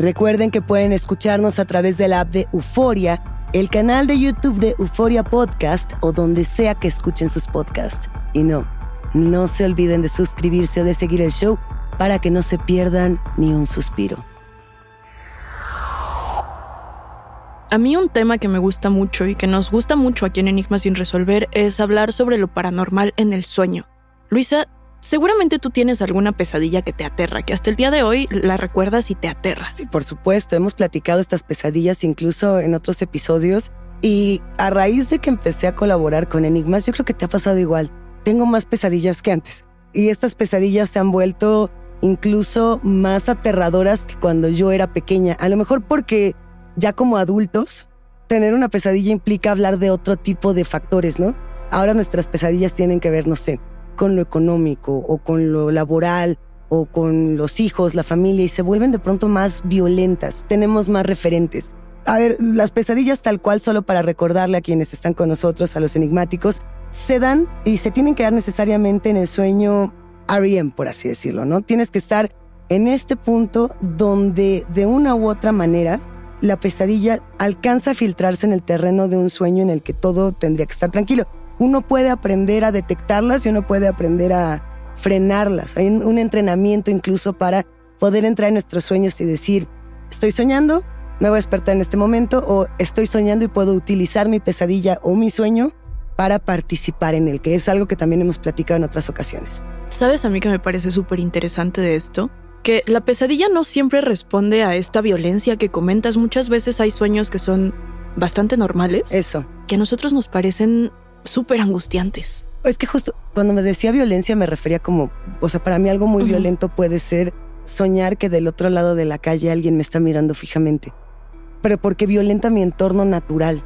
Recuerden que pueden escucharnos a través de la app de Euforia, el canal de YouTube de Euforia Podcast o donde sea que escuchen sus podcasts. Y no, no se olviden de suscribirse o de seguir el show para que no se pierdan ni un suspiro. A mí un tema que me gusta mucho y que nos gusta mucho aquí en Enigma sin resolver es hablar sobre lo paranormal en el sueño. Luisa, Seguramente tú tienes alguna pesadilla que te aterra, que hasta el día de hoy la recuerdas y te aterra. Sí, por supuesto, hemos platicado estas pesadillas incluso en otros episodios y a raíz de que empecé a colaborar con Enigmas, yo creo que te ha pasado igual. Tengo más pesadillas que antes y estas pesadillas se han vuelto incluso más aterradoras que cuando yo era pequeña. A lo mejor porque ya como adultos, tener una pesadilla implica hablar de otro tipo de factores, ¿no? Ahora nuestras pesadillas tienen que ver, no sé, con lo económico o con lo laboral o con los hijos, la familia y se vuelven de pronto más violentas. Tenemos más referentes. A ver, las pesadillas tal cual, solo para recordarle a quienes están con nosotros, a los enigmáticos, se dan y se tienen que dar necesariamente en el sueño REM, por así decirlo, ¿no? Tienes que estar en este punto donde de una u otra manera la pesadilla alcanza a filtrarse en el terreno de un sueño en el que todo tendría que estar tranquilo uno puede aprender a detectarlas y uno puede aprender a frenarlas. Hay un entrenamiento incluso para poder entrar en nuestros sueños y decir, estoy soñando, me voy a despertar en este momento o estoy soñando y puedo utilizar mi pesadilla o mi sueño para participar en él, que es algo que también hemos platicado en otras ocasiones. ¿Sabes a mí que me parece súper interesante de esto? Que la pesadilla no siempre responde a esta violencia que comentas. Muchas veces hay sueños que son bastante normales. Eso. Que a nosotros nos parecen súper angustiantes. Es que justo cuando me decía violencia me refería como, o sea, para mí algo muy violento puede ser soñar que del otro lado de la calle alguien me está mirando fijamente, pero porque violenta mi entorno natural.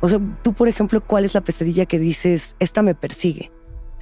O sea, tú, por ejemplo, ¿cuál es la pesadilla que dices, esta me persigue?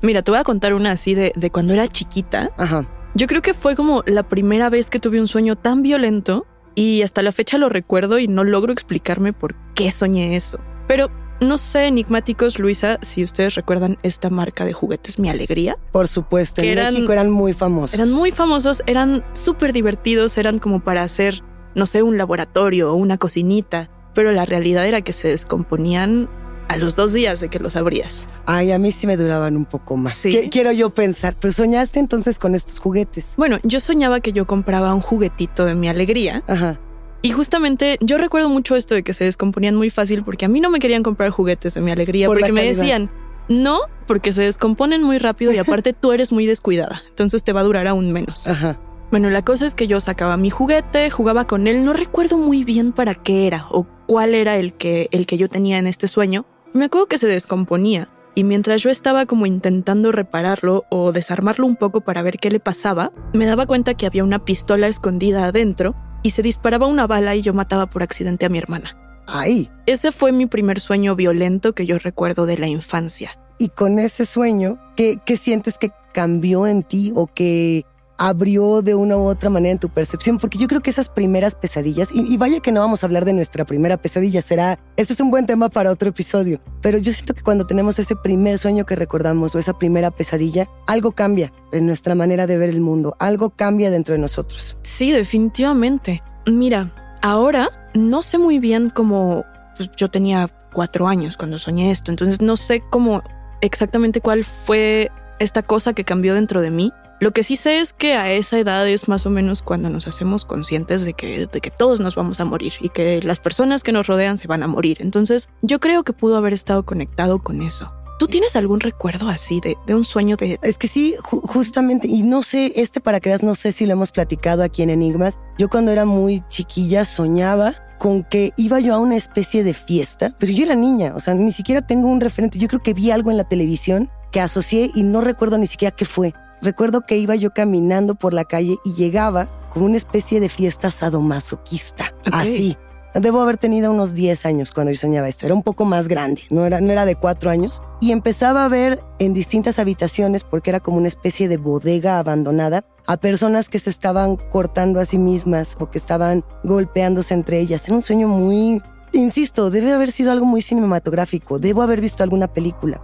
Mira, te voy a contar una así de, de cuando era chiquita. Ajá. Yo creo que fue como la primera vez que tuve un sueño tan violento y hasta la fecha lo recuerdo y no logro explicarme por qué soñé eso. Pero no sé, enigmáticos, Luisa, si ustedes recuerdan esta marca de juguetes Mi Alegría. Por supuesto, en México eran muy famosos. Eran muy famosos, eran súper divertidos, eran como para hacer, no sé, un laboratorio o una cocinita, pero la realidad era que se descomponían a los dos días de que los abrías. Ay, a mí sí me duraban un poco más. ¿Sí? Quiero yo pensar, pero soñaste entonces con estos juguetes. Bueno, yo soñaba que yo compraba un juguetito de mi alegría. Ajá. Y justamente yo recuerdo mucho esto de que se descomponían muy fácil porque a mí no me querían comprar juguetes de mi alegría porque me decían, no, porque se descomponen muy rápido y aparte tú eres muy descuidada, entonces te va a durar aún menos. Ajá. Bueno, la cosa es que yo sacaba mi juguete, jugaba con él, no recuerdo muy bien para qué era o cuál era el que, el que yo tenía en este sueño. Me acuerdo que se descomponía y mientras yo estaba como intentando repararlo o desarmarlo un poco para ver qué le pasaba, me daba cuenta que había una pistola escondida adentro y se disparaba una bala y yo mataba por accidente a mi hermana. Ay. Ese fue mi primer sueño violento que yo recuerdo de la infancia. Y con ese sueño, ¿qué, qué sientes que cambió en ti o que abrió de una u otra manera en tu percepción, porque yo creo que esas primeras pesadillas, y, vaya que no vamos a hablar de nuestra primera pesadilla, será, este es un buen tema para otro episodio, pero yo siento que cuando tenemos ese primer sueño que recordamos o esa primera pesadilla, algo cambia en nuestra manera de ver el mundo, algo cambia dentro de nosotros. Sí, definitivamente. Mira, ahora no sé muy bien cómo pues, yo tenía cuatro años cuando soñé esto, entonces no sé cómo exactamente cuál fue esta cosa que cambió dentro de mí, lo que sí sé es que a esa edad es más o menos cuando nos hacemos conscientes de que, de que todos nos vamos a morir y que las personas que nos rodean se van a morir. Entonces, yo creo que pudo haber estado conectado con eso. ¿Tú tienes algún recuerdo así de, de un sueño de...? Es que sí, justamente, y no sé, este para que veas, no sé si lo hemos platicado aquí en Enigmas. Yo cuando era muy chiquilla soñaba con que iba yo a una especie de fiesta, pero yo era niña, o sea, ni siquiera tengo un referente. Yo creo que vi algo en la televisión que asocié y no recuerdo ni siquiera qué fue. Recuerdo que iba yo caminando por la calle y llegaba con una especie de fiesta sadomasoquista. Así. Debo haber tenido unos 10 años cuando yo soñaba esto. Era un poco más grande, no era, no era de 4 años. Y empezaba a ver en distintas habitaciones, porque era como una especie de bodega abandonada, a personas que se estaban cortando a sí mismas o que estaban golpeándose entre ellas. Era un sueño muy... Insisto, debe haber sido algo muy cinematográfico. Debo haber visto alguna película.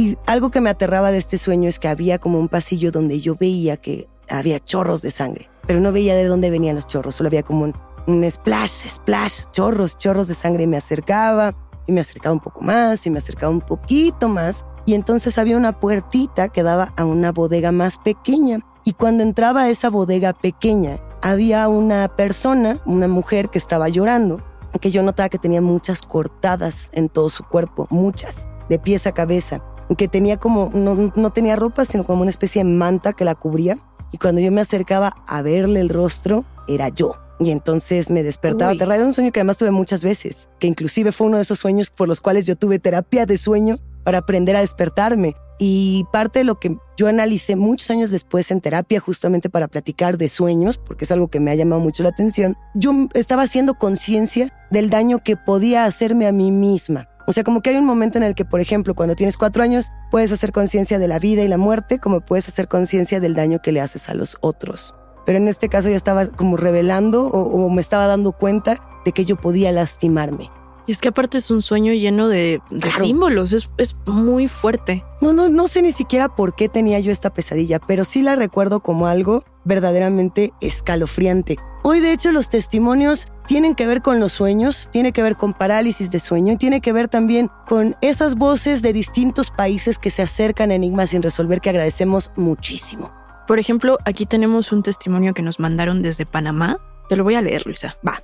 Y algo que me aterraba de este sueño es que había como un pasillo donde yo veía que había chorros de sangre, pero no veía de dónde venían los chorros, solo había como un, splash, splash, chorros, chorros de sangre. Me acercaba y me acercaba un poco más y me acercaba un poquito más. Y entonces había una puertita que daba a una bodega más pequeña. Y cuando entraba a esa bodega pequeña, había una persona, una mujer que estaba llorando, que yo notaba que tenía muchas cortadas en todo su cuerpo, muchas, de pies a cabeza que tenía como, no, tenía ropa, sino como una especie de manta que la cubría. Y cuando yo me acercaba a verle el rostro, era yo. Y entonces me despertaba aterrada. Era un sueño que además tuve muchas veces, que inclusive fue uno de esos sueños por los cuales yo tuve terapia de sueño para aprender a despertarme. Y parte de lo que yo analicé muchos años después en terapia, justamente para platicar de sueños, porque es algo que me ha llamado mucho la atención, yo estaba haciendo conciencia del daño que podía hacerme a mí misma. O sea, como que hay un momento en el que, por ejemplo, cuando tienes cuatro años, puedes hacer conciencia de la vida y la muerte, como puedes hacer conciencia del daño que le haces a los otros. Pero en este caso yo estaba como revelando o, me estaba dando cuenta de que yo podía lastimarme. Y es que aparte es un sueño lleno de, símbolos, es, es, muy fuerte. No, no, no sé ni siquiera por qué tenía yo esta pesadilla, pero sí la recuerdo como algo verdaderamente escalofriante. Hoy de hecho los testimonios tienen que ver con los sueños, tiene que ver con parálisis de sueño y tiene que ver también con esas voces de distintos países que se acercan a enigmas sin resolver que agradecemos muchísimo. Por ejemplo, aquí tenemos un testimonio que nos mandaron desde Panamá. Te lo voy a leer, Luisa. Va.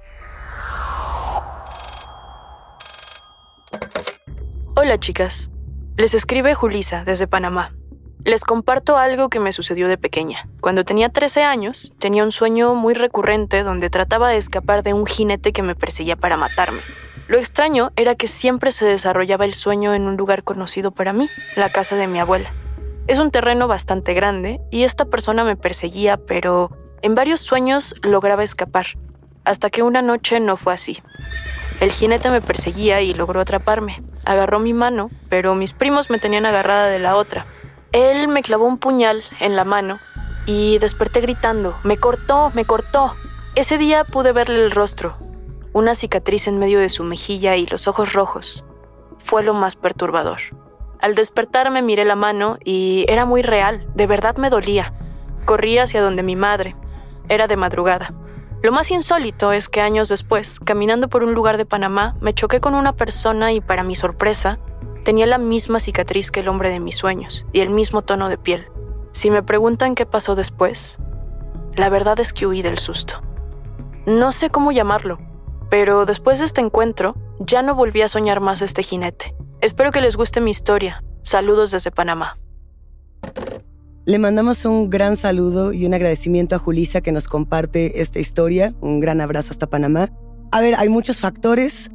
Hola chicas, les escribe Julisa desde Panamá. Les comparto algo que me sucedió de pequeña. Cuando tenía 13 años, tenía un sueño muy recurrente donde trataba de escapar de un jinete que me perseguía para matarme. Lo extraño era que siempre se desarrollaba el sueño en un lugar conocido para mí, la casa de mi abuela. Es un terreno bastante grande y esta persona me perseguía, pero en varios sueños lograba escapar, hasta que una noche no fue así. El jinete me perseguía y logró atraparme. Agarró mi mano, pero mis primos me tenían agarrada de la otra. Él me clavó un puñal en la mano y desperté gritando, me cortó, me cortó. Ese día pude verle el rostro, una cicatriz en medio de su mejilla y los ojos rojos. Fue lo más perturbador. Al despertarme miré la mano y era muy real, de verdad me dolía. Corrí hacia donde mi madre. Era de madrugada. Lo más insólito es que años después, caminando por un lugar de Panamá, me choqué con una persona y para mi sorpresa, tenía la misma cicatriz que el hombre de mis sueños y el mismo tono de piel. Si me preguntan qué pasó después, la verdad es que huí del susto. No sé cómo llamarlo, pero después de este encuentro, ya no volví a soñar más este jinete. Espero que les guste mi historia. Saludos desde Panamá. Le mandamos un gran saludo y un agradecimiento a Julisa que nos comparte esta historia. Un gran abrazo hasta Panamá. A ver, hay muchos factores.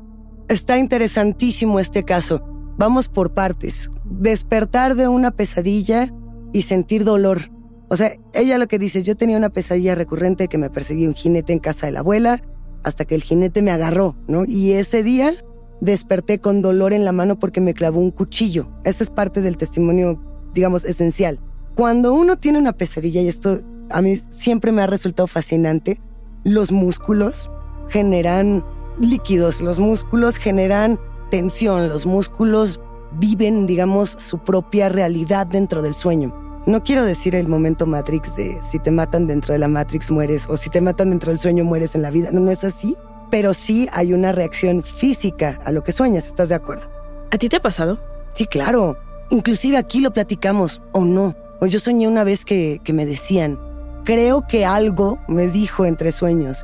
Está interesantísimo este caso. Vamos por partes. Despertar de una pesadilla y sentir dolor. O sea, ella lo que dice, yo tenía una pesadilla recurrente que me perseguía un jinete en casa de la abuela hasta que el jinete me agarró, ¿no? Y ese día desperté con dolor en la mano porque me clavó un cuchillo. Esa es parte del testimonio, digamos, esencial. Cuando uno tiene una pesadilla, y esto a mí siempre me ha resultado fascinante, los músculos generan líquidos, los músculos generan tensión, los músculos viven, digamos, su propia realidad dentro del sueño. No quiero decir el momento Matrix de si te matan dentro de la Matrix mueres o si te matan dentro del sueño mueres en la vida. No, no es así pero sí hay una reacción física a lo que sueñas, ¿estás de acuerdo? ¿A ti te ha pasado? Sí, claro. Inclusive aquí lo platicamos, o no. O yo soñé una vez que, que me decían, creo que algo me dijo entre sueños,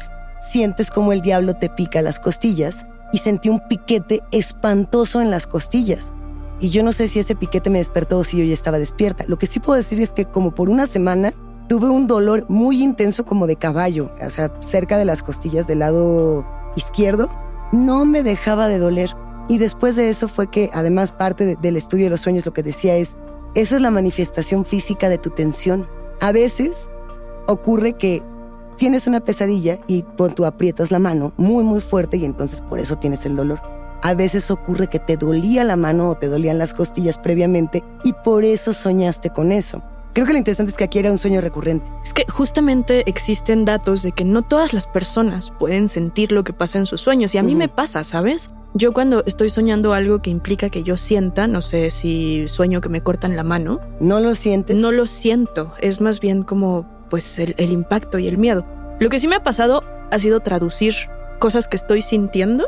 sientes como el diablo te pica las costillas y sentí un piquete espantoso en las costillas. Y yo no sé si ese piquete me despertó o si yo ya estaba despierta. Lo que sí puedo decir es que como por una semana tuve un dolor muy intenso como de caballo, o sea, cerca de las costillas del lado izquierdo, no me dejaba de doler. Y después de eso fue que, además, parte del estudio de los sueños lo que decía es, esa es la manifestación física de tu tensión. A veces ocurre que tienes una pesadilla y tú aprietas la mano muy, muy fuerte y entonces por eso tienes el dolor. A veces ocurre que te dolía la mano o te dolían las costillas previamente y por eso soñaste con eso. Creo que lo interesante es que aquí era un sueño recurrente. Es que justamente existen datos de que no todas las personas pueden sentir lo que pasa en sus sueños y a mí me pasa, ¿sabes? Yo cuando estoy soñando algo que implica que yo sienta, no sé si sueño que me cortan la mano. ¿No lo sientes? No lo siento, es más bien como pues el, impacto y el miedo. Lo que sí me ha pasado ha sido traducir cosas que estoy sintiendo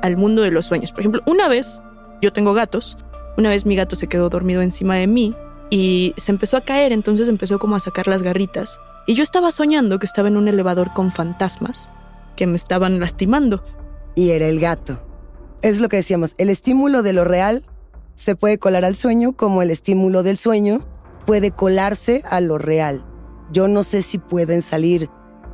al mundo de los sueños. Por ejemplo, una vez, yo tengo gatos, una vez mi gato se quedó dormido encima de mí y se empezó a caer, entonces empezó como a sacar las garritas. Y yo estaba soñando que estaba en un elevador con fantasmas que me estaban lastimando. Y era el gato. Es lo que decíamos, el estímulo de lo real se puede colar al sueño como el estímulo del sueño puede colarse a lo real. Yo no sé si pueden salir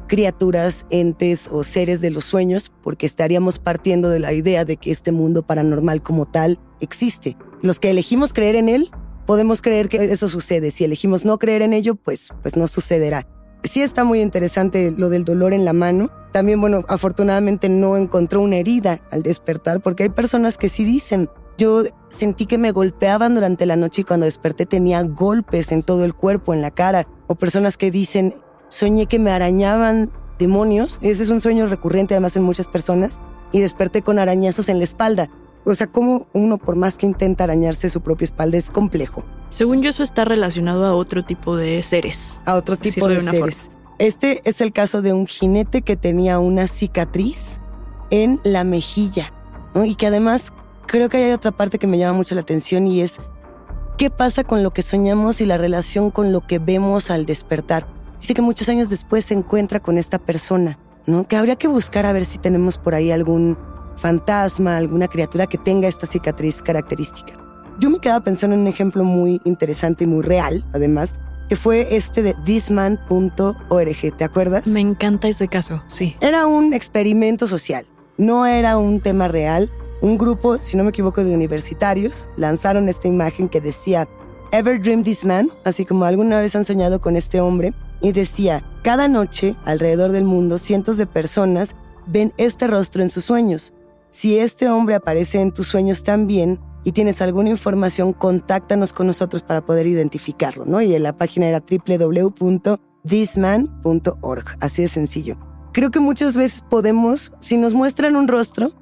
criaturas, entes o seres de los sueños porque estaríamos partiendo de la idea de que este mundo paranormal como tal existe. Los que elegimos creer en él podemos creer que eso sucede. Si elegimos no creer en ello, pues, pues no sucederá. Sí está muy interesante lo del dolor en la mano. También, bueno, afortunadamente no encontró una herida al despertar, porque hay personas que sí dicen, yo sentí que me golpeaban durante la noche y cuando desperté tenía golpes en todo el cuerpo, en la cara. O personas que dicen, soñé que me arañaban demonios. Ese es un sueño recurrente además en muchas personas. Y desperté con arañazos en la espalda. O sea, cómo uno, por más que intenta arañarse su propia espalda, es complejo. Según yo, eso está relacionado a otro tipo de seres. A otro tipo de, seres. Este es el caso de un jinete que tenía una cicatriz en la mejilla, ¿no? Y que además creo que hay otra parte que me llama mucho la atención y es qué pasa con lo que soñamos y la relación con lo que vemos al despertar. Dice que muchos años después se encuentra con esta persona, ¿no? Que habría que buscar a ver si tenemos por ahí algún fantasma, alguna criatura que tenga esta cicatriz característica. Yo me quedaba pensando en un ejemplo muy interesante y muy real, además, que fue este de thisman.org, ¿te acuerdas? Me encanta ese caso, sí. Era un experimento social, no era un tema real. Un grupo, si no me equivoco, de universitarios lanzaron esta imagen que decía, Ever Dream This Man, así como alguna vez han soñado con este hombre, y decía, cada noche alrededor del mundo cientos de personas ven este rostro en sus sueños. Si este hombre aparece en tus sueños también y tienes alguna información, contáctanos con nosotros para poder identificarlo, ¿no? Y la página era www.thisman.org. thisman.org. Así de sencillo. Creo que muchas veces podemos, si nos muestran un rostro,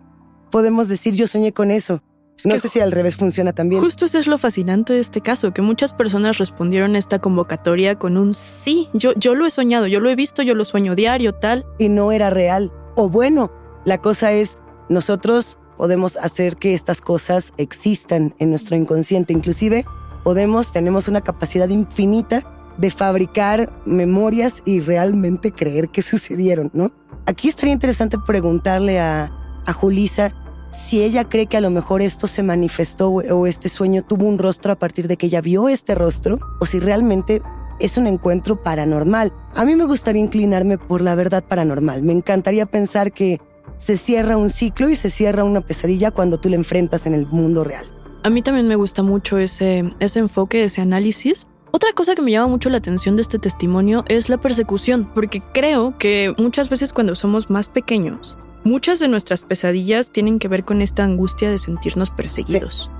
podemos decir yo soñé con eso. no sé si al revés funciona también. Justo eso es lo fascinante de este caso, que muchas personas respondieron a esta convocatoria con un sí, yo, yo lo he soñado, yo lo he visto, yo lo sueño diario, tal. Y no era real. O bueno, la cosa es, nosotros podemos hacer que estas cosas existan en nuestro inconsciente. Inclusive podemos, tenemos una capacidad infinita de fabricar memorias y realmente creer que sucedieron, ¿no? Aquí estaría interesante preguntarle a, a Julisa si ella cree que a lo mejor esto se manifestó o este sueño tuvo un rostro a partir de que ella vio este rostro o si realmente es un encuentro paranormal. A mí me gustaría inclinarme por la verdad paranormal. Me encantaría pensar que se cierra un ciclo y se cierra una pesadilla cuando tú la enfrentas en el mundo real. A mí también me gusta mucho ese, ese enfoque, ese análisis. Otra cosa que me llama mucho la atención de este testimonio es la persecución, porque creo que muchas veces cuando somos más pequeños, muchas de nuestras pesadillas tienen que ver con esta angustia de sentirnos perseguidos.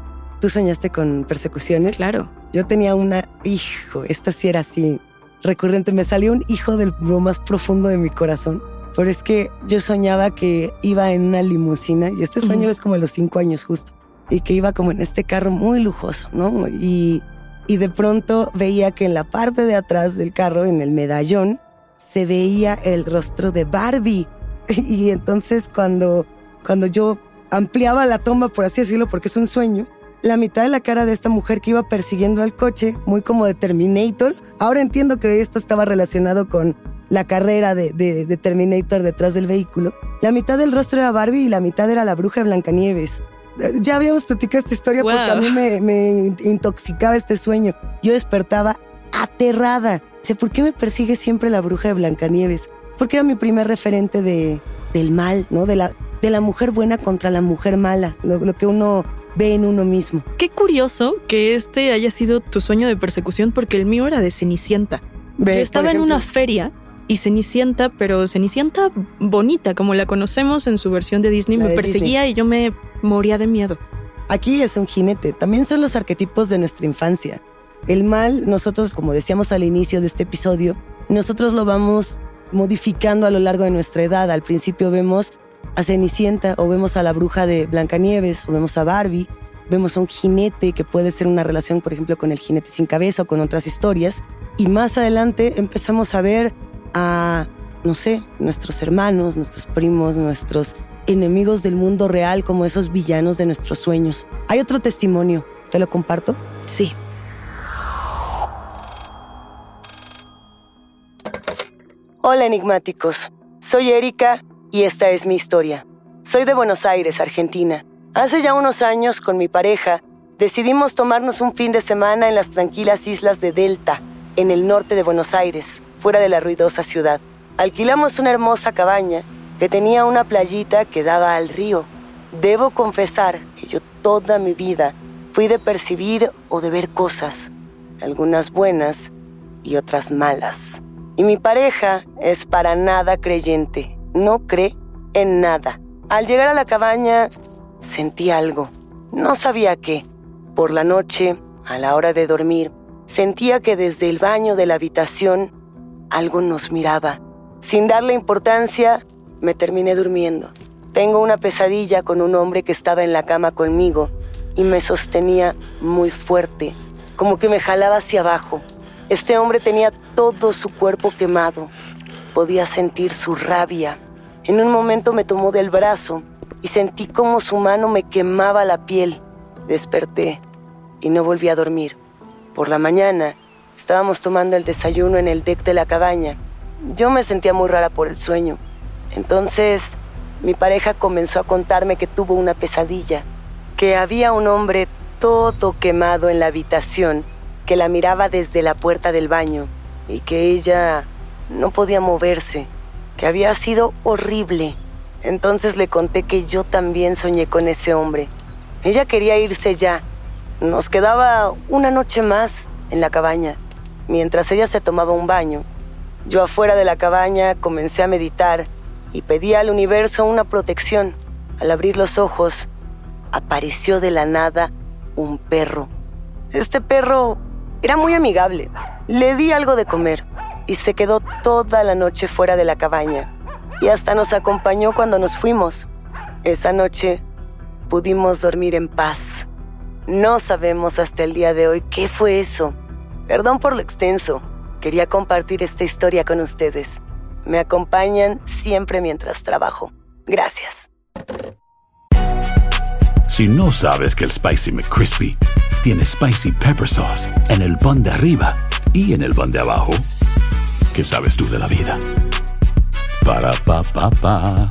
¿Tú soñaste con persecuciones? Claro. Yo tenía una, hijo, esta sí era así, recurrente. Me salió un hijo del lo más profundo de mi corazón pero es que yo soñaba que iba en una limusina y este sueño es como de los cinco años justo y que iba como en este carro muy lujoso, ¿no? Y, y de pronto veía que en la parte de atrás del carro, en el medallón, se veía el rostro de Barbie. Y entonces cuando, cuando yo ampliaba la toma, por así decirlo, porque es un sueño, la mitad de la cara de esta mujer que iba persiguiendo al coche, muy como de Terminator. Ahora entiendo que esto estaba relacionado con la carrera de, Terminator detrás del vehículo. La mitad del rostro era Barbie y la mitad era la bruja de Blancanieves. Ya habíamos platicado esta historia porque a mí me, intoxicaba este sueño. Yo despertaba aterrada. Sé, ¿por qué me persigue siempre la bruja de Blancanieves? Porque era mi primer referente de, del mal, ¿no? De la, de la mujer buena contra la mujer mala, lo, lo que uno ve en uno mismo. Qué curioso que este haya sido tu sueño de persecución porque el mío era de Cenicienta. Yo estaba en una feria y Cenicienta, pero Cenicienta bonita, como la conocemos en su versión de Disney, me perseguía y yo me moría de miedo. Aquí es un jinete, también son los arquetipos de nuestra infancia. El mal, nosotros, como decíamos al inicio de este episodio, nosotros lo vamos modificando a lo largo de nuestra edad. Al principio vemos a Cenicienta o vemos a la bruja de Blancanieves o vemos a Barbie, vemos a un jinete que puede ser una relación, por ejemplo, con el jinete sin cabeza o con otras historias. Y más adelante empezamos a ver a, no sé, nuestros hermanos, nuestros primos, nuestros enemigos del mundo real como esos villanos de nuestros sueños. Hay otro testimonio, ¿te lo comparto? Sí. Hola enigmáticos, soy Erika y esta es mi historia. Soy de Buenos Aires, Argentina. Hace ya unos años, con mi pareja, decidimos tomarnos un fin de semana en las tranquilas islas de Delta, en el norte de Buenos Aires fuera de la ruidosa ciudad. Alquilamos una hermosa cabaña que tenía una playita que daba al río. Debo confesar que yo toda mi vida fui de percibir o de ver cosas, algunas buenas y otras malas. Y mi pareja es para nada creyente, no cree en nada. Al llegar a la cabaña sentí algo, no sabía qué. Por la noche, a la hora de dormir, sentía que desde el baño de la habitación algo nos miraba. Sin darle importancia, me terminé durmiendo. Tengo una pesadilla con un hombre que estaba en la cama conmigo y me sostenía muy fuerte, como que me jalaba hacia abajo. Este hombre tenía todo su cuerpo quemado. Podía sentir su rabia. En un momento me tomó del brazo y sentí como su mano me quemaba la piel. Desperté y no volví a dormir. Por la mañana Estábamos tomando el desayuno en el deck de la cabaña. Yo me sentía muy rara por el sueño. Entonces, mi pareja comenzó a contarme que tuvo una pesadilla, que había un hombre todo quemado en la habitación, que la miraba desde la puerta del baño y que ella no podía moverse, que había sido horrible. Entonces le conté que yo también soñé con ese hombre. Ella quería irse ya. Nos quedaba una noche más en la cabaña. Mientras ella se tomaba un baño, yo afuera de la cabaña comencé a meditar y pedí al universo una protección. Al abrir los ojos, apareció de la nada un perro. Este perro era muy amigable. Le di algo de comer. y se quedó toda la noche fuera de la cabaña y hasta nos acompañó cuando nos fuimos. Esa noche pudimos dormir en paz. No sabemos hasta el día de hoy qué fue eso. Perdón por lo extenso. Quería compartir esta historia con ustedes. Me acompañan siempre mientras trabajo. Gracias. Si no sabes que el Spicy McCrispy tiene Spicy Pepper Sauce en el pan de arriba y en el pan de abajo, ¿qué sabes tú de la vida? Para, pa, pa, pa.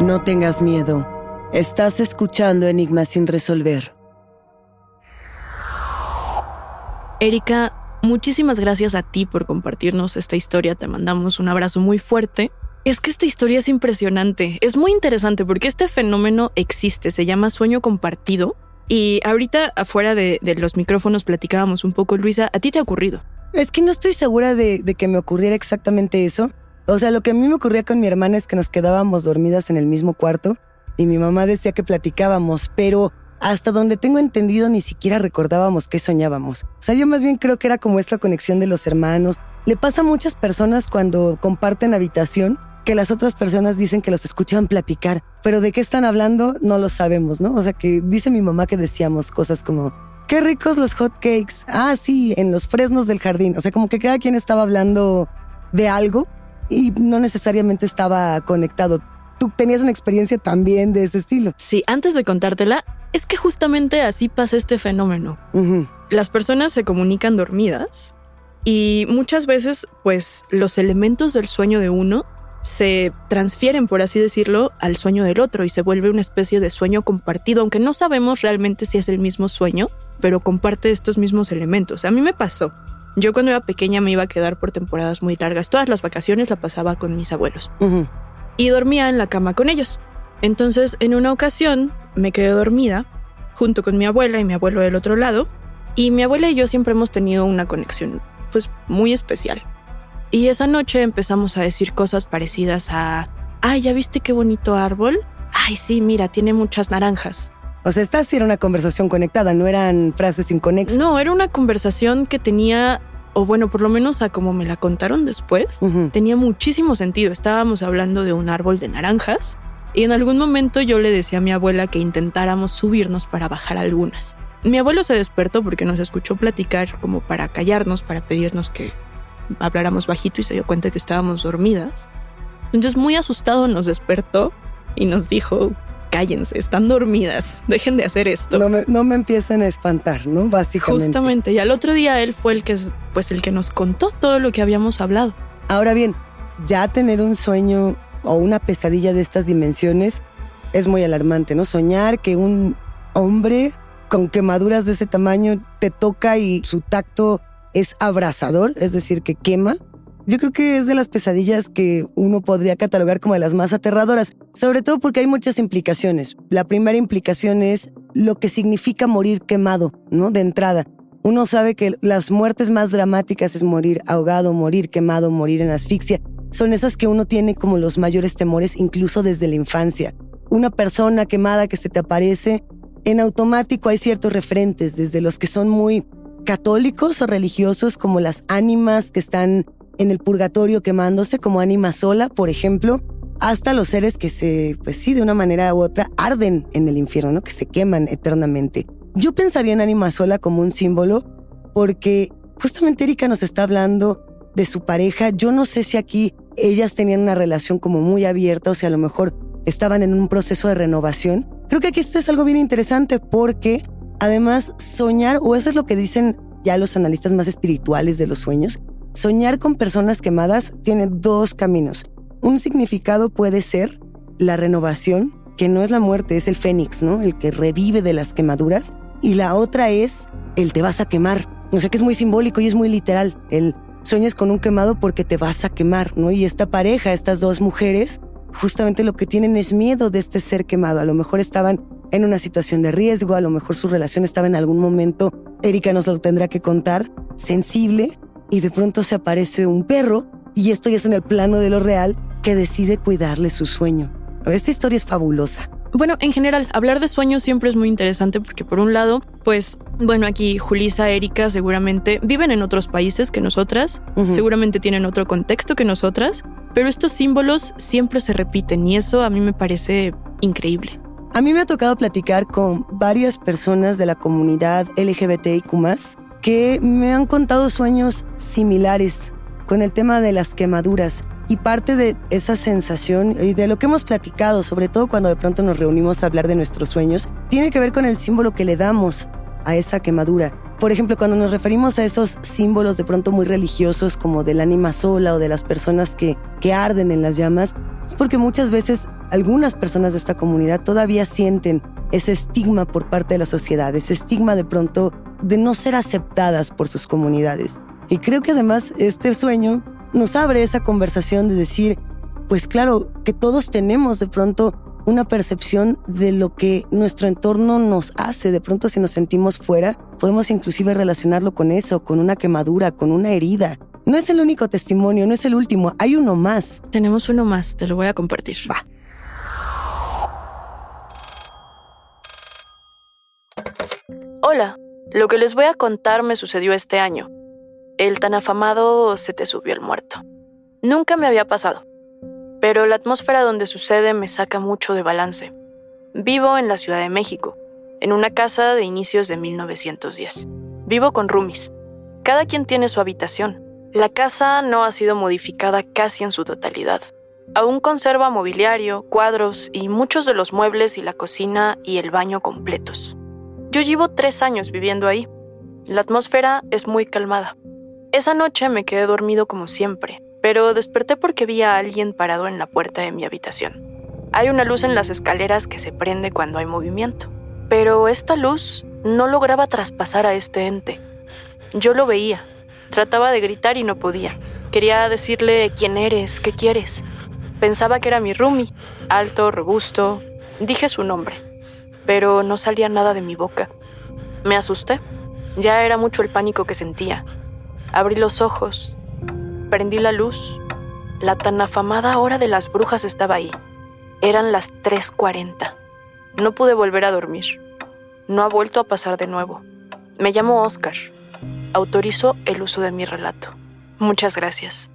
No tengas miedo. Estás escuchando Enigmas sin resolver. Erika, muchísimas gracias a ti por compartirnos esta historia. Te mandamos un abrazo muy fuerte. Es que esta historia es impresionante. Es muy interesante porque este fenómeno existe. Se llama sueño compartido. Y ahorita afuera de, de los micrófonos platicábamos un poco, Luisa. ¿A ti te ha ocurrido? Es que no estoy segura de, de que me ocurriera exactamente eso. O sea, lo que a mí me ocurría con mi hermana es que nos quedábamos dormidas en el mismo cuarto y mi mamá decía que platicábamos, pero hasta donde tengo entendido ni siquiera recordábamos qué soñábamos. O sea, yo más bien creo que era como esta conexión de los hermanos. Le pasa a muchas personas cuando comparten habitación que las otras personas dicen que los escuchan platicar, pero de qué están hablando no lo sabemos, ¿no? O sea, que dice mi mamá que decíamos cosas como, qué ricos los hot cakes. Ah, sí, en los fresnos del jardín. O sea, como que cada quien estaba hablando de algo y no necesariamente estaba conectado. Tú tenías una experiencia también de ese estilo. Sí, antes de contártela, es que justamente así pasa este fenómeno. Las personas se comunican dormidas y muchas veces, pues, los elementos del sueño de uno se transfieren, por así decirlo, al sueño del otro y se vuelve una especie de sueño compartido, aunque no sabemos realmente si es el mismo sueño, pero comparte estos mismos elementos. A mí me pasó. Yo cuando era pequeña me iba a quedar por temporadas muy largas. Todas las vacaciones la pasaba con mis abuelos. Y dormía en la cama con ellos. Entonces, en una ocasión, me quedé dormida junto con mi abuela y mi abuelo del otro lado. Y mi abuela y yo siempre hemos tenido una conexión, pues, muy especial. Y esa noche empezamos a decir cosas parecidas a, ay, ¿ya viste qué bonito árbol? Ay, sí, mira, tiene muchas naranjas. O sea, esta sí era una conversación conectada, no eran frases inconexas. No, era una conversación que tenía, o bueno, por lo menos a como me la contaron después, tenía muchísimo sentido. Estábamos hablando de un árbol de naranjas y en algún momento yo le decía a mi abuela que intentáramos subirnos para bajar algunas. Mi abuelo se despertó porque nos escuchó platicar como para callarnos, para pedirnos que habláramos bajito y se dio cuenta que estábamos dormidas. Entonces muy asustado nos despertó y nos dijo, cállense, están dormidas, dejen de hacer esto. No me, no me empiecen a espantar, ¿no? Básicamente. Justamente, y al otro día él fue el que, pues, el que nos contó todo lo que habíamos hablado. Ahora bien, ya tener un sueño o una pesadilla de estas dimensiones es muy alarmante, ¿no? Soñar que un hombre con quemaduras de ese tamaño te toca y su tacto es abrasador, es decir, que quema. Yo creo que es de las pesadillas que uno podría catalogar como de las más aterradoras, sobre todo porque hay muchas implicaciones. La primera implicación es lo que significa morir quemado, ¿no? De entrada. Uno sabe que las muertes más dramáticas es morir ahogado, morir quemado, morir en asfixia. Son esas que uno tiene como los mayores temores incluso desde la infancia. Una persona quemada que se te aparece, en automático hay ciertos referentes, desde los que son muy católicos o religiosos como las ánimas que están en el purgatorio quemándose como ánima sola, por ejemplo, hasta los seres que se, pues sí, de una manera u otra, arden en el infierno, ¿no? que se queman eternamente. Yo pensaría en ánima sola como un símbolo porque justamente Erika nos está hablando de su pareja. Yo no sé si aquí ellas tenían una relación como muy abierta o si a lo mejor estaban en un proceso de renovación. Creo que aquí esto es algo bien interesante porque además soñar, o eso es lo que dicen ya los analistas más espirituales de los sueños, soñar con personas quemadas tiene dos caminos. Un significado puede ser la renovación, que no es la muerte, es el fénix, ¿no? El que revive de las quemaduras. Y la otra es el te vas a quemar. O sea que es muy simbólico y es muy literal. El sueñas con un quemado porque te vas a quemar, ¿no? Y esta pareja, estas dos mujeres, justamente lo que tienen es miedo de este ser quemado. A lo mejor estaban en una situación de riesgo, a lo mejor su relación estaba en algún momento, Erika nos lo tendrá que contar, sensible, y de pronto se aparece un perro, y esto ya es en el plano de lo real, que decide cuidarle su sueño. Esta historia es fabulosa. Bueno, en general, hablar de sueños siempre es muy interesante porque por un lado, pues, bueno, aquí Julisa, Erika seguramente viven en otros países que nosotras, seguramente tienen otro contexto que nosotras, pero estos símbolos siempre se repiten y eso a mí me parece increíble. A mí me ha tocado platicar con varias personas de la comunidad LGBTIQ que me han contado sueños similares con el tema de las quemaduras. Y parte de esa sensación y de lo que hemos platicado, sobre todo cuando de pronto nos reunimos a hablar de nuestros sueños, tiene que ver con el símbolo que le damos a esa quemadura. Por ejemplo, cuando nos referimos a esos símbolos de pronto muy religiosos como del ánima sola o de las personas que, que arden en las llamas, es porque muchas veces algunas personas de esta comunidad todavía sienten ese estigma por parte de la sociedad, ese estigma de pronto de no ser aceptadas por sus comunidades. Y creo que además este sueño nos abre esa conversación de decir, pues claro, que todos tenemos de pronto una percepción de lo que nuestro entorno nos hace. De pronto si nos sentimos fuera, podemos inclusive relacionarlo con eso, con una quemadura, con una herida. No es el único testimonio, no es el último, hay uno más. Tenemos uno más, te lo voy a compartir. Va. Hola, lo que les voy a contar me sucedió este año el tan afamado se te subió el muerto. Nunca me había pasado, pero la atmósfera donde sucede me saca mucho de balance. Vivo en la Ciudad de México, en una casa de inicios de 1910. Vivo con roomies. Cada quien tiene su habitación. La casa no ha sido modificada casi en su totalidad. Aún conserva mobiliario, cuadros y muchos de los muebles y la cocina y el baño completos. Yo llevo tres años viviendo ahí. La atmósfera es muy calmada. Esa noche me quedé dormido como siempre, pero desperté porque vi a alguien parado en la puerta de mi habitación. Hay una luz en las escaleras que se prende cuando hay movimiento, pero esta luz no lograba traspasar a este ente. Yo lo veía, trataba de gritar y no podía. Quería decirle quién eres, qué quieres. Pensaba que era mi roomie, alto, robusto. Dije su nombre, pero no salía nada de mi boca. Me asusté. Ya era mucho el pánico que sentía. Abrí los ojos, prendí la luz. La tan afamada hora de las brujas estaba ahí. Eran las 3.40. No pude volver a dormir. No ha vuelto a pasar de nuevo. Me llamo Oscar. Autorizo el uso de mi relato. Muchas gracias.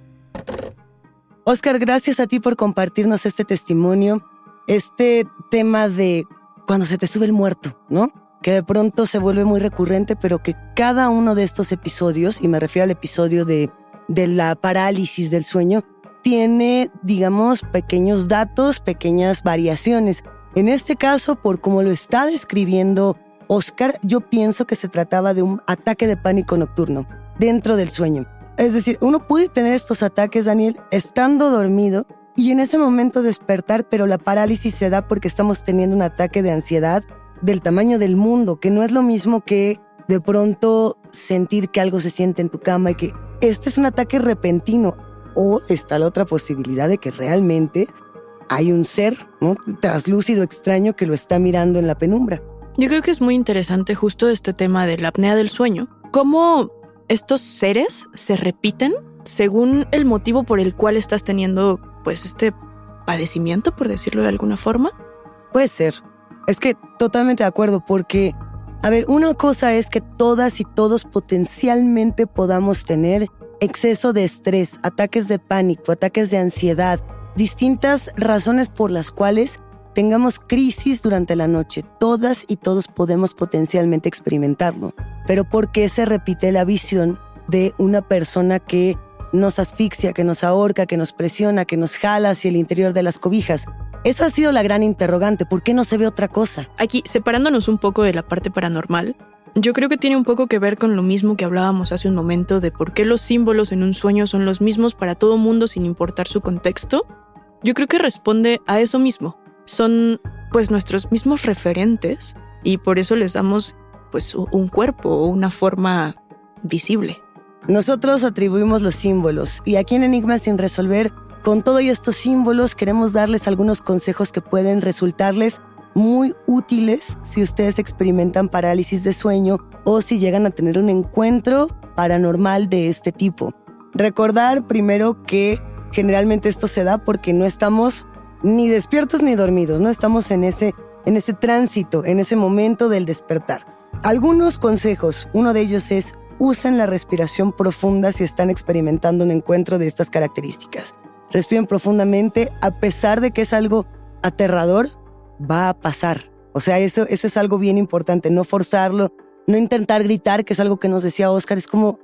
Oscar, gracias a ti por compartirnos este testimonio, este tema de cuando se te sube el muerto, ¿no? que de pronto se vuelve muy recurrente, pero que cada uno de estos episodios, y me refiero al episodio de, de la parálisis del sueño, tiene, digamos, pequeños datos, pequeñas variaciones. En este caso, por como lo está describiendo Oscar, yo pienso que se trataba de un ataque de pánico nocturno dentro del sueño. Es decir, uno puede tener estos ataques, Daniel, estando dormido y en ese momento despertar, pero la parálisis se da porque estamos teniendo un ataque de ansiedad del tamaño del mundo, que no es lo mismo que de pronto sentir que algo se siente en tu cama y que este es un ataque repentino. O está la otra posibilidad de que realmente hay un ser ¿no? traslúcido extraño que lo está mirando en la penumbra. Yo creo que es muy interesante justo este tema de la apnea del sueño. ¿Cómo estos seres se repiten según el motivo por el cual estás teniendo pues este padecimiento, por decirlo de alguna forma? Puede ser. Es que totalmente de acuerdo, porque, a ver, una cosa es que todas y todos potencialmente podamos tener exceso de estrés, ataques de pánico, ataques de ansiedad, distintas razones por las cuales tengamos crisis durante la noche. Todas y todos podemos potencialmente experimentarlo. Pero ¿por qué se repite la visión de una persona que nos asfixia, que nos ahorca, que nos presiona, que nos jala hacia el interior de las cobijas? Esa ha sido la gran interrogante. ¿Por qué no se ve otra cosa? Aquí, separándonos un poco de la parte paranormal, yo creo que tiene un poco que ver con lo mismo que hablábamos hace un momento de por qué los símbolos en un sueño son los mismos para todo mundo sin importar su contexto. Yo creo que responde a eso mismo. Son pues nuestros mismos referentes y por eso les damos pues un cuerpo o una forma visible. Nosotros atribuimos los símbolos y aquí en Enigma sin resolver con todos estos símbolos queremos darles algunos consejos que pueden resultarles muy útiles si ustedes experimentan parálisis de sueño o si llegan a tener un encuentro paranormal de este tipo. Recordar primero que generalmente esto se da porque no estamos ni despiertos ni dormidos, no estamos en ese, en ese tránsito, en ese momento del despertar. Algunos consejos, uno de ellos es usen la respiración profunda si están experimentando un encuentro de estas características respiren profundamente, a pesar de que es algo aterrador, va a pasar. O sea, eso, eso es algo bien importante, no forzarlo, no intentar gritar, que es algo que nos decía Oscar, es como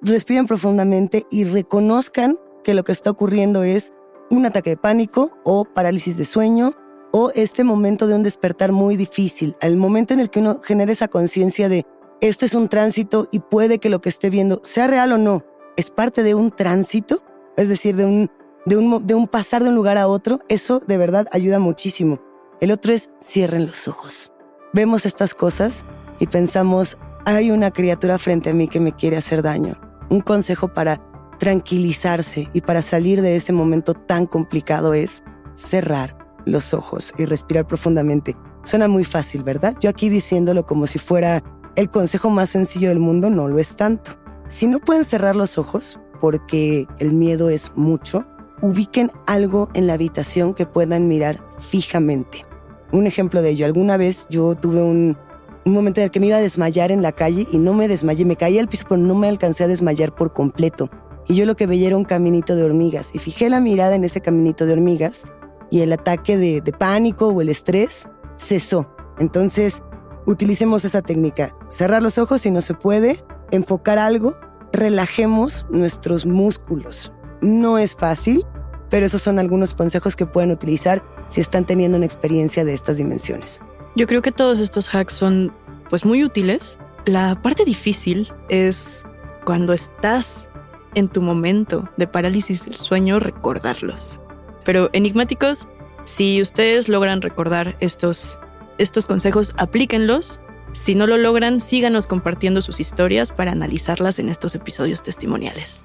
respiren profundamente y reconozcan que lo que está ocurriendo es un ataque de pánico o parálisis de sueño o este momento de un despertar muy difícil, el momento en el que uno genera esa conciencia de este es un tránsito y puede que lo que esté viendo sea real o no, es parte de un tránsito, es decir, de un de un, pasar de un lugar a otro, eso de verdad ayuda muchísimo. El otro es cierren los ojos. Vemos estas cosas y pensamos, hay una criatura frente a mí que me quiere hacer daño. Un consejo para tranquilizarse y para salir de ese momento tan complicado es cerrar los ojos y respirar profundamente. Suena muy fácil, ¿verdad? Yo aquí diciéndolo como si fuera el consejo más sencillo del mundo, no lo es tanto. Si no pueden cerrar los ojos porque el miedo es mucho, ubiquen algo en la habitación que puedan mirar fijamente. Un ejemplo de ello, alguna vez yo tuve un, momento en el que me iba a desmayar en la calle y no me desmayé, me caí al piso pero no me alcancé a desmayar por completo. Y yo lo que veía era un caminito de hormigas y fijé la mirada en ese caminito de hormigas y el ataque de, de pánico o el estrés cesó. Entonces, utilicemos esa técnica. Cerrar los ojos si no se puede, enfocar algo, relajemos nuestros músculos. No es fácil, pero esos son algunos consejos que pueden utilizar si están teniendo una experiencia de estas dimensiones. Yo creo que todos estos hacks son pues muy útiles. La parte difícil es cuando estás en tu momento de parálisis del sueño recordarlos. Pero enigmáticos, si ustedes logran recordar estos, estos consejos, aplíquenlos. Si no lo logran, síganos compartiendo sus historias para analizarlas en estos episodios testimoniales.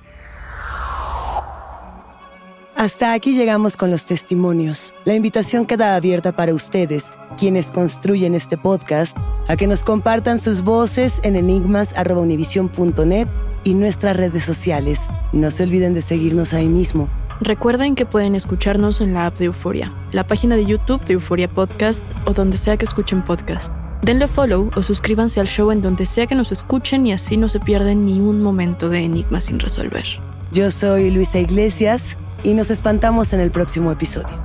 Hasta aquí llegamos con los testimonios. La invitación queda abierta para ustedes, quienes construyen este podcast, a que nos compartan sus voces en enigmas.univision.net y nuestras redes sociales. No se olviden de seguirnos ahí mismo. Recuerden que pueden escucharnos en la app de Euforia, la página de YouTube de Euforia Podcast o donde sea que escuchen podcast. Denle follow o suscríbanse al show en donde sea que nos escuchen y así no se pierden ni un momento de enigmas sin resolver. Yo soy Luisa Iglesias y nos espantamos en el próximo episodio.